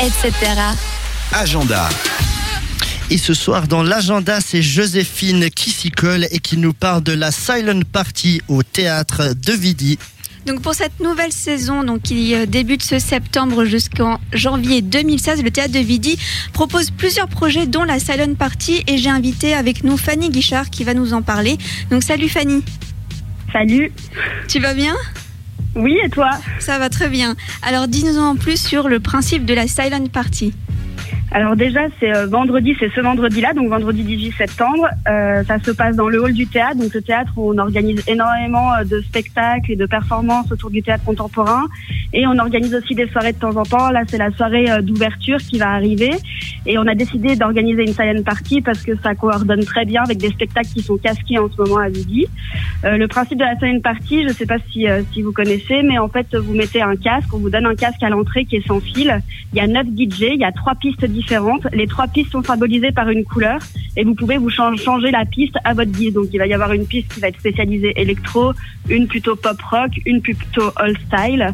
etc. Agenda. Et ce soir, dans l'agenda, c'est Joséphine qui s'y colle et qui nous parle de la Silent Party au théâtre de Vidi. Donc pour cette nouvelle saison, donc qui euh, débute ce septembre jusqu'en janvier 2016, le théâtre de Vidi propose plusieurs projets, dont la Silent Party. Et j'ai invité avec nous Fanny Guichard qui va nous en parler. Donc salut Fanny. Salut. Tu vas bien? Oui, et toi Ça va très bien. Alors dis-nous en plus sur le principe de la Silent Party. Alors déjà, c'est euh, vendredi, c'est ce vendredi-là, donc vendredi 18 septembre. Euh, ça se passe dans le hall du théâtre. Donc le théâtre, où on organise énormément euh, de spectacles et de performances autour du théâtre contemporain. Et on organise aussi des soirées de temps en temps. Là, c'est la soirée d'ouverture qui va arriver. Et on a décidé d'organiser une silent party parce que ça coordonne très bien avec des spectacles qui sont casqués en ce moment à Vidi. Euh, le principe de la silent party, je ne sais pas si, euh, si vous connaissez, mais en fait, vous mettez un casque, on vous donne un casque à l'entrée qui est sans fil. Il y a neuf DJ, il y a trois pistes différentes. Les trois pistes sont symbolisées par une couleur et vous pouvez vous chan- changer la piste à votre guise. Donc il va y avoir une piste qui va être spécialisée électro, une plutôt pop rock, une plutôt old style.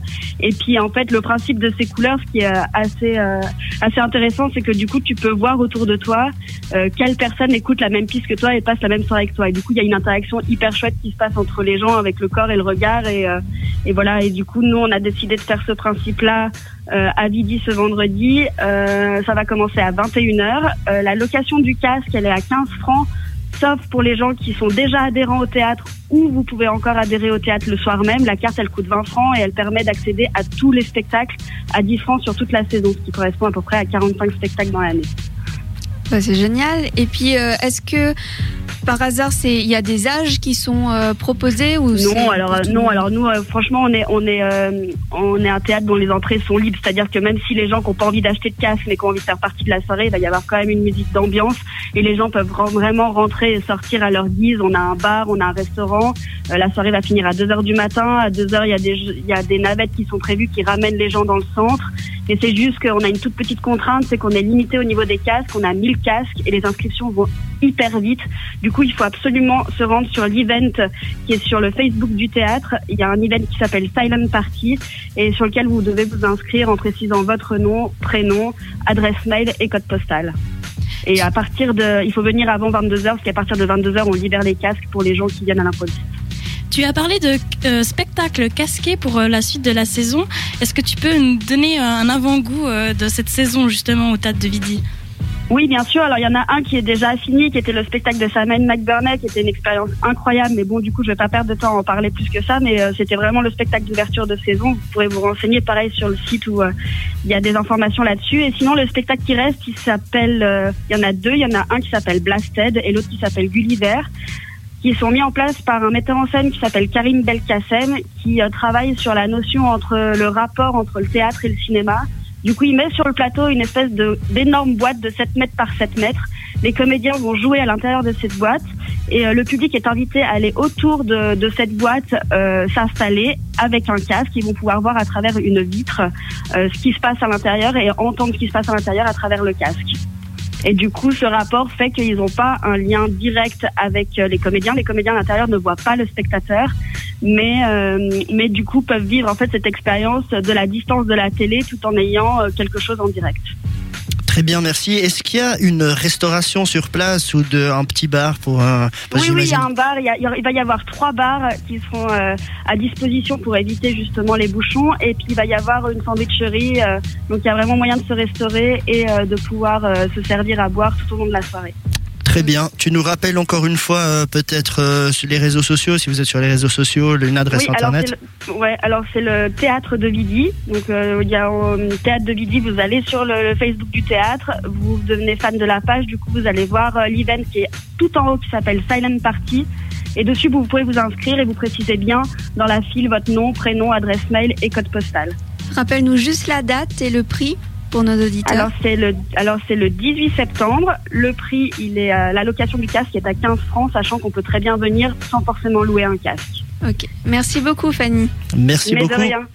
Et puis en fait le principe de ces couleurs, ce qui est euh, assez euh, assez intéressant, c'est que du coup tu peux voir autour de toi euh, quelle personne écoute la même piste que toi et passe la même soirée que toi. Et du coup il y a une interaction hyper chouette qui se passe entre les gens avec le corps et le regard et euh, et voilà. Et du coup nous on a décidé de faire ce principe-là euh, à Vidi ce vendredi. Euh, ça va commencer à 21h. Euh, la location du casque, elle est à 15 francs, sauf pour les gens qui sont déjà adhérents au théâtre ou vous pouvez encore adhérer au théâtre le soir même. La carte, elle coûte 20 francs et elle permet d'accéder à tous les spectacles à 10 francs sur toute la saison, ce qui correspond à peu près à 45 spectacles dans l'année. Bah, c'est génial. Et puis est-ce que par hasard c'est il y a des âges qui sont euh, proposés ou Non, alors non, alors nous, euh, franchement, on est on est euh, on est un théâtre dont les entrées sont libres, c'est-à-dire que même si les gens qui n'ont pas envie d'acheter de casque mais qui ont envie de faire partie de la soirée, il va y avoir quand même une musique d'ambiance et les gens peuvent vra- vraiment rentrer et sortir à leur guise. On a un bar, on a un restaurant. Euh, la soirée va finir à 2 heures du matin. À 2 heures, il y a des il y a des navettes qui sont prévues qui ramènent les gens dans le centre. Et c'est juste qu'on a une toute petite contrainte, c'est qu'on est limité au niveau des casques. On a 1000 casques et les inscriptions vont hyper vite. Du coup, il faut absolument se rendre sur l'event qui est sur le Facebook du théâtre. Il y a un event qui s'appelle Silent Party et sur lequel vous devez vous inscrire en précisant votre nom, prénom, adresse mail et code postal. Et à partir de, il faut venir avant 22h parce qu'à partir de 22h, on libère les casques pour les gens qui viennent à l'improviste. Tu as parlé de euh, spectacle casqué pour euh, la suite de la saison. Est-ce que tu peux nous donner euh, un avant-goût euh, de cette saison justement au Théâtre de Vidi? Oui, bien sûr. Alors, il y en a un qui est déjà fini, qui était le spectacle de Samuel McBurney, qui était une expérience incroyable. Mais bon, du coup, je vais pas perdre de temps à en parler plus que ça. Mais c'était vraiment le spectacle d'ouverture de saison. Vous pourrez vous renseigner, pareil, sur le site où il y a des informations là-dessus. Et sinon, le spectacle qui reste, il s'appelle... Il y en a deux. Il y en a un qui s'appelle Blasted et l'autre qui s'appelle Gulliver qui sont mis en place par un metteur en scène qui s'appelle Karim Belkacem, qui euh, travaille sur la notion entre le rapport entre le théâtre et le cinéma. Du coup, il met sur le plateau une espèce d'énorme boîte de 7 mètres par 7 mètres. Les comédiens vont jouer à l'intérieur de cette boîte et euh, le public est invité à aller autour de, de cette boîte, euh, s'installer avec un casque. Ils vont pouvoir voir à travers une vitre euh, ce qui se passe à l'intérieur et entendre ce qui se passe à l'intérieur à travers le casque. Et du coup, ce rapport fait qu'ils n'ont pas un lien direct avec euh, les comédiens. Les comédiens à l'intérieur ne voient pas le spectateur, mais euh, mais du coup peuvent vivre en fait cette expérience de la distance de la télé tout en ayant euh, quelque chose en direct. Très bien, merci. Est-ce qu'il y a une restauration sur place ou de, un petit bar pour un... parce oui, que oui, il y a un bar. Il, y a- va y avoir trois bars qui seront euh, à disposition pour éviter justement les bouchons. Et puis il va y avoir une sandwicherie. euh, donc il y a vraiment moyen de se restaurer et euh, de pouvoir euh, se servir à boire tout au long de la soirée. Très bien. Tu nous rappelles encore une fois, euh, peut-être euh, sur les réseaux sociaux, si vous êtes sur les réseaux sociaux, une adresse Oui, alors internet. le, ouais, alors c'est le théâtre de Vidi. Donc euh, il y a euh, théâtre de Vidi. Vous allez sur le, le Facebook du théâtre, vous devenez fan de la page. Du coup, vous allez voir euh, l'event qui est tout en haut qui s'appelle Silent Party. Et dessus, vous pouvez vous inscrire et vous précisez bien dans la file votre nom, prénom, adresse mail et code postal. Rappelle-nous juste la date et le prix pour nos auditeurs. Alors c'est le alors c'est le 18 septembre. Le prix, il est euh, la location du casque est à 15 francs, sachant qu'on peut très bien venir sans forcément louer un casque. Ok. Merci beaucoup Fanny. Merci Mais beaucoup. de rien.